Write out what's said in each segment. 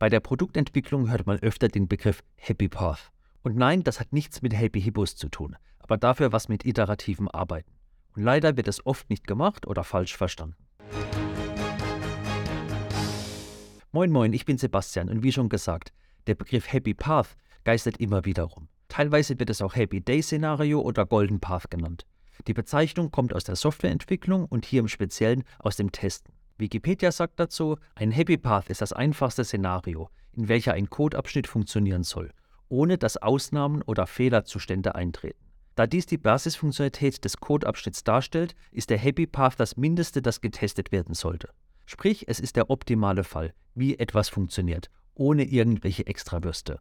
Bei der Produktentwicklung hört man öfter den Begriff Happy Path. Und nein, das hat nichts mit Happy Hippos zu tun, aber dafür was mit iterativen Arbeiten. Und leider wird es oft nicht gemacht oder falsch verstanden. Moin Moin, ich bin Sebastian und wie schon gesagt, der Begriff Happy Path geistert immer wieder rum. Teilweise wird es auch Happy Day Szenario oder Golden Path genannt. Die Bezeichnung kommt aus der Softwareentwicklung und hier im Speziellen aus dem Testen. Wikipedia sagt dazu, ein Happy Path ist das einfachste Szenario, in welcher ein Codeabschnitt funktionieren soll, ohne dass Ausnahmen oder Fehlerzustände eintreten. Da dies die Basisfunktionalität des Codeabschnitts darstellt, ist der Happy Path das Mindeste, das getestet werden sollte. Sprich, es ist der optimale Fall, wie etwas funktioniert, ohne irgendwelche Extrawürste.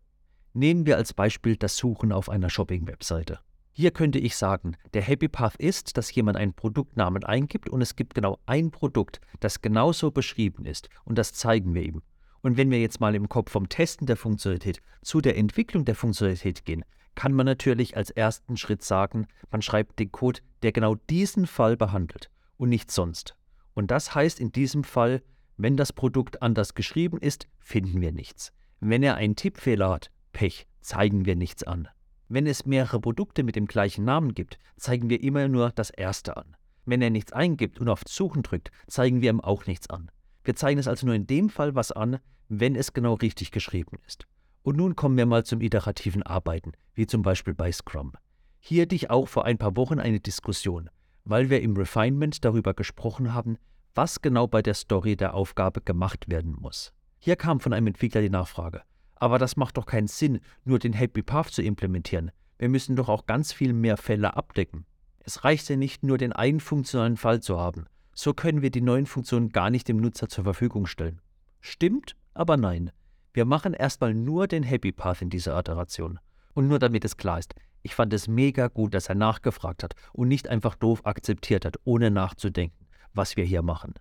Nehmen wir als Beispiel das Suchen auf einer Shopping-Webseite. Hier könnte ich sagen, der Happy Path ist, dass jemand einen Produktnamen eingibt und es gibt genau ein Produkt, das genauso beschrieben ist und das zeigen wir ihm. Und wenn wir jetzt mal im Kopf vom Testen der Funktionalität zu der Entwicklung der Funktionalität gehen, kann man natürlich als ersten Schritt sagen, man schreibt den Code, der genau diesen Fall behandelt und nicht sonst. Und das heißt in diesem Fall, wenn das Produkt anders geschrieben ist, finden wir nichts. Wenn er einen Tippfehler hat, Pech, zeigen wir nichts an. Wenn es mehrere Produkte mit dem gleichen Namen gibt, zeigen wir immer nur das erste an. Wenn er nichts eingibt und auf Suchen drückt, zeigen wir ihm auch nichts an. Wir zeigen es also nur in dem Fall was an, wenn es genau richtig geschrieben ist. Und nun kommen wir mal zum iterativen Arbeiten, wie zum Beispiel bei Scrum. Hier hatte ich auch vor ein paar Wochen eine Diskussion, weil wir im Refinement darüber gesprochen haben, was genau bei der Story der Aufgabe gemacht werden muss. Hier kam von einem Entwickler die Nachfrage, aber das macht doch keinen Sinn, nur den Happy Path zu implementieren. Wir müssen doch auch ganz viel mehr Fälle abdecken. Es reicht ja nicht nur, den einen funktionalen Fall zu haben. So können wir die neuen Funktionen gar nicht dem Nutzer zur Verfügung stellen. Stimmt, aber nein. Wir machen erstmal nur den Happy Path in dieser Iteration. Und nur damit es klar ist, ich fand es mega gut, dass er nachgefragt hat und nicht einfach doof akzeptiert hat, ohne nachzudenken, was wir hier machen.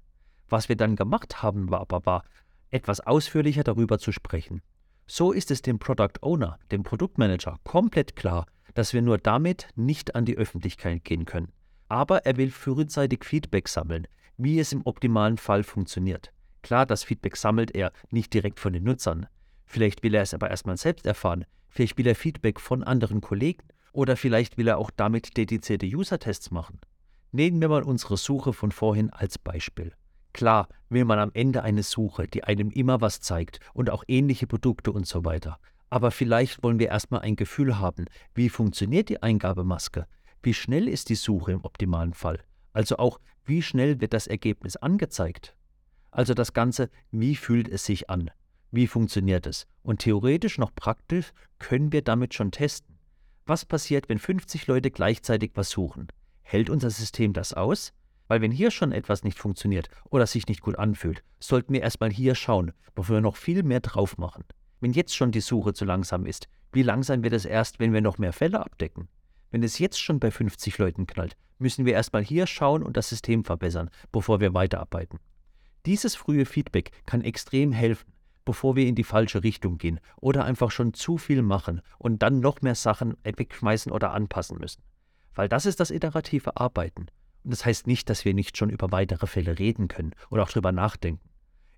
Was wir dann gemacht haben, war aber war, etwas ausführlicher darüber zu sprechen. So ist es dem Product Owner, dem Produktmanager, komplett klar, dass wir nur damit nicht an die Öffentlichkeit gehen können. Aber er will frühzeitig Feedback sammeln, wie es im optimalen Fall funktioniert. Klar, das Feedback sammelt er nicht direkt von den Nutzern. Vielleicht will er es aber erstmal selbst erfahren. Vielleicht will er Feedback von anderen Kollegen. Oder vielleicht will er auch damit dedizierte User-Tests machen. Nehmen wir mal unsere Suche von vorhin als Beispiel. Klar will man am Ende eine Suche, die einem immer was zeigt und auch ähnliche Produkte und so weiter. Aber vielleicht wollen wir erstmal ein Gefühl haben, wie funktioniert die Eingabemaske? Wie schnell ist die Suche im optimalen Fall? Also auch, wie schnell wird das Ergebnis angezeigt? Also das Ganze, wie fühlt es sich an? Wie funktioniert es? Und theoretisch noch praktisch können wir damit schon testen. Was passiert, wenn 50 Leute gleichzeitig was suchen? Hält unser System das aus? Weil wenn hier schon etwas nicht funktioniert oder sich nicht gut anfühlt, sollten wir erstmal hier schauen, bevor wir noch viel mehr drauf machen. Wenn jetzt schon die Suche zu langsam ist, wie langsam wird es erst, wenn wir noch mehr Fälle abdecken? Wenn es jetzt schon bei 50 Leuten knallt, müssen wir erstmal hier schauen und das System verbessern, bevor wir weiterarbeiten. Dieses frühe Feedback kann extrem helfen, bevor wir in die falsche Richtung gehen oder einfach schon zu viel machen und dann noch mehr Sachen wegschmeißen oder anpassen müssen. Weil das ist das iterative Arbeiten. Das heißt nicht, dass wir nicht schon über weitere Fälle reden können oder auch darüber nachdenken.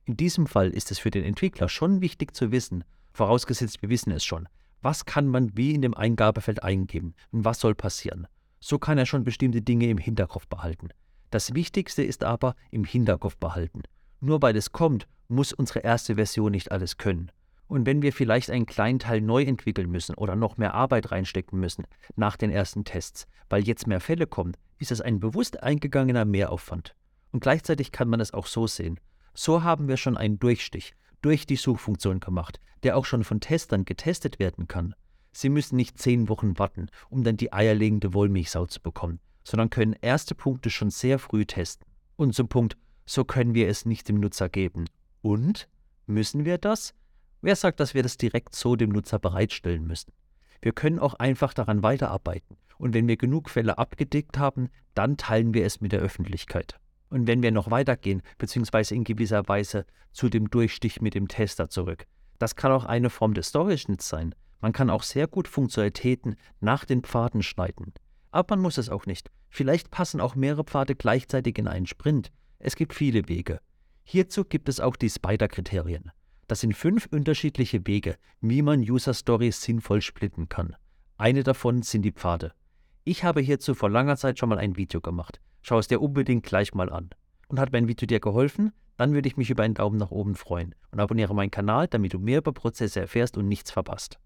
In diesem Fall ist es für den Entwickler schon wichtig zu wissen, vorausgesetzt wir wissen es schon, was kann man wie in dem Eingabefeld eingeben und was soll passieren. So kann er schon bestimmte Dinge im Hinterkopf behalten. Das Wichtigste ist aber im Hinterkopf behalten. Nur weil es kommt, muss unsere erste Version nicht alles können. Und wenn wir vielleicht einen kleinen Teil neu entwickeln müssen oder noch mehr Arbeit reinstecken müssen nach den ersten Tests, weil jetzt mehr Fälle kommen, ist es ein bewusst eingegangener Mehraufwand. Und gleichzeitig kann man es auch so sehen. So haben wir schon einen Durchstich durch die Suchfunktion gemacht, der auch schon von Testern getestet werden kann. Sie müssen nicht zehn Wochen warten, um dann die eierlegende Wollmilchsau zu bekommen, sondern können erste Punkte schon sehr früh testen. Und zum Punkt, so können wir es nicht dem Nutzer geben. Und? Müssen wir das? Wer sagt, dass wir das direkt so dem Nutzer bereitstellen müssen? Wir können auch einfach daran weiterarbeiten. Und wenn wir genug Fälle abgedeckt haben, dann teilen wir es mit der Öffentlichkeit. Und wenn wir noch weitergehen, beziehungsweise in gewisser Weise zu dem Durchstich mit dem Tester zurück, das kann auch eine Form des Story-Schnitts sein. Man kann auch sehr gut Funktionalitäten nach den Pfaden schneiden. Aber man muss es auch nicht. Vielleicht passen auch mehrere Pfade gleichzeitig in einen Sprint. Es gibt viele Wege. Hierzu gibt es auch die Spider-Kriterien. Das sind fünf unterschiedliche Wege, wie man User Stories sinnvoll splitten kann. Eine davon sind die Pfade. Ich habe hierzu vor langer Zeit schon mal ein Video gemacht. Schau es dir unbedingt gleich mal an. Und hat mein Video dir geholfen? Dann würde ich mich über einen Daumen nach oben freuen und abonniere meinen Kanal, damit du mehr über Prozesse erfährst und nichts verpasst.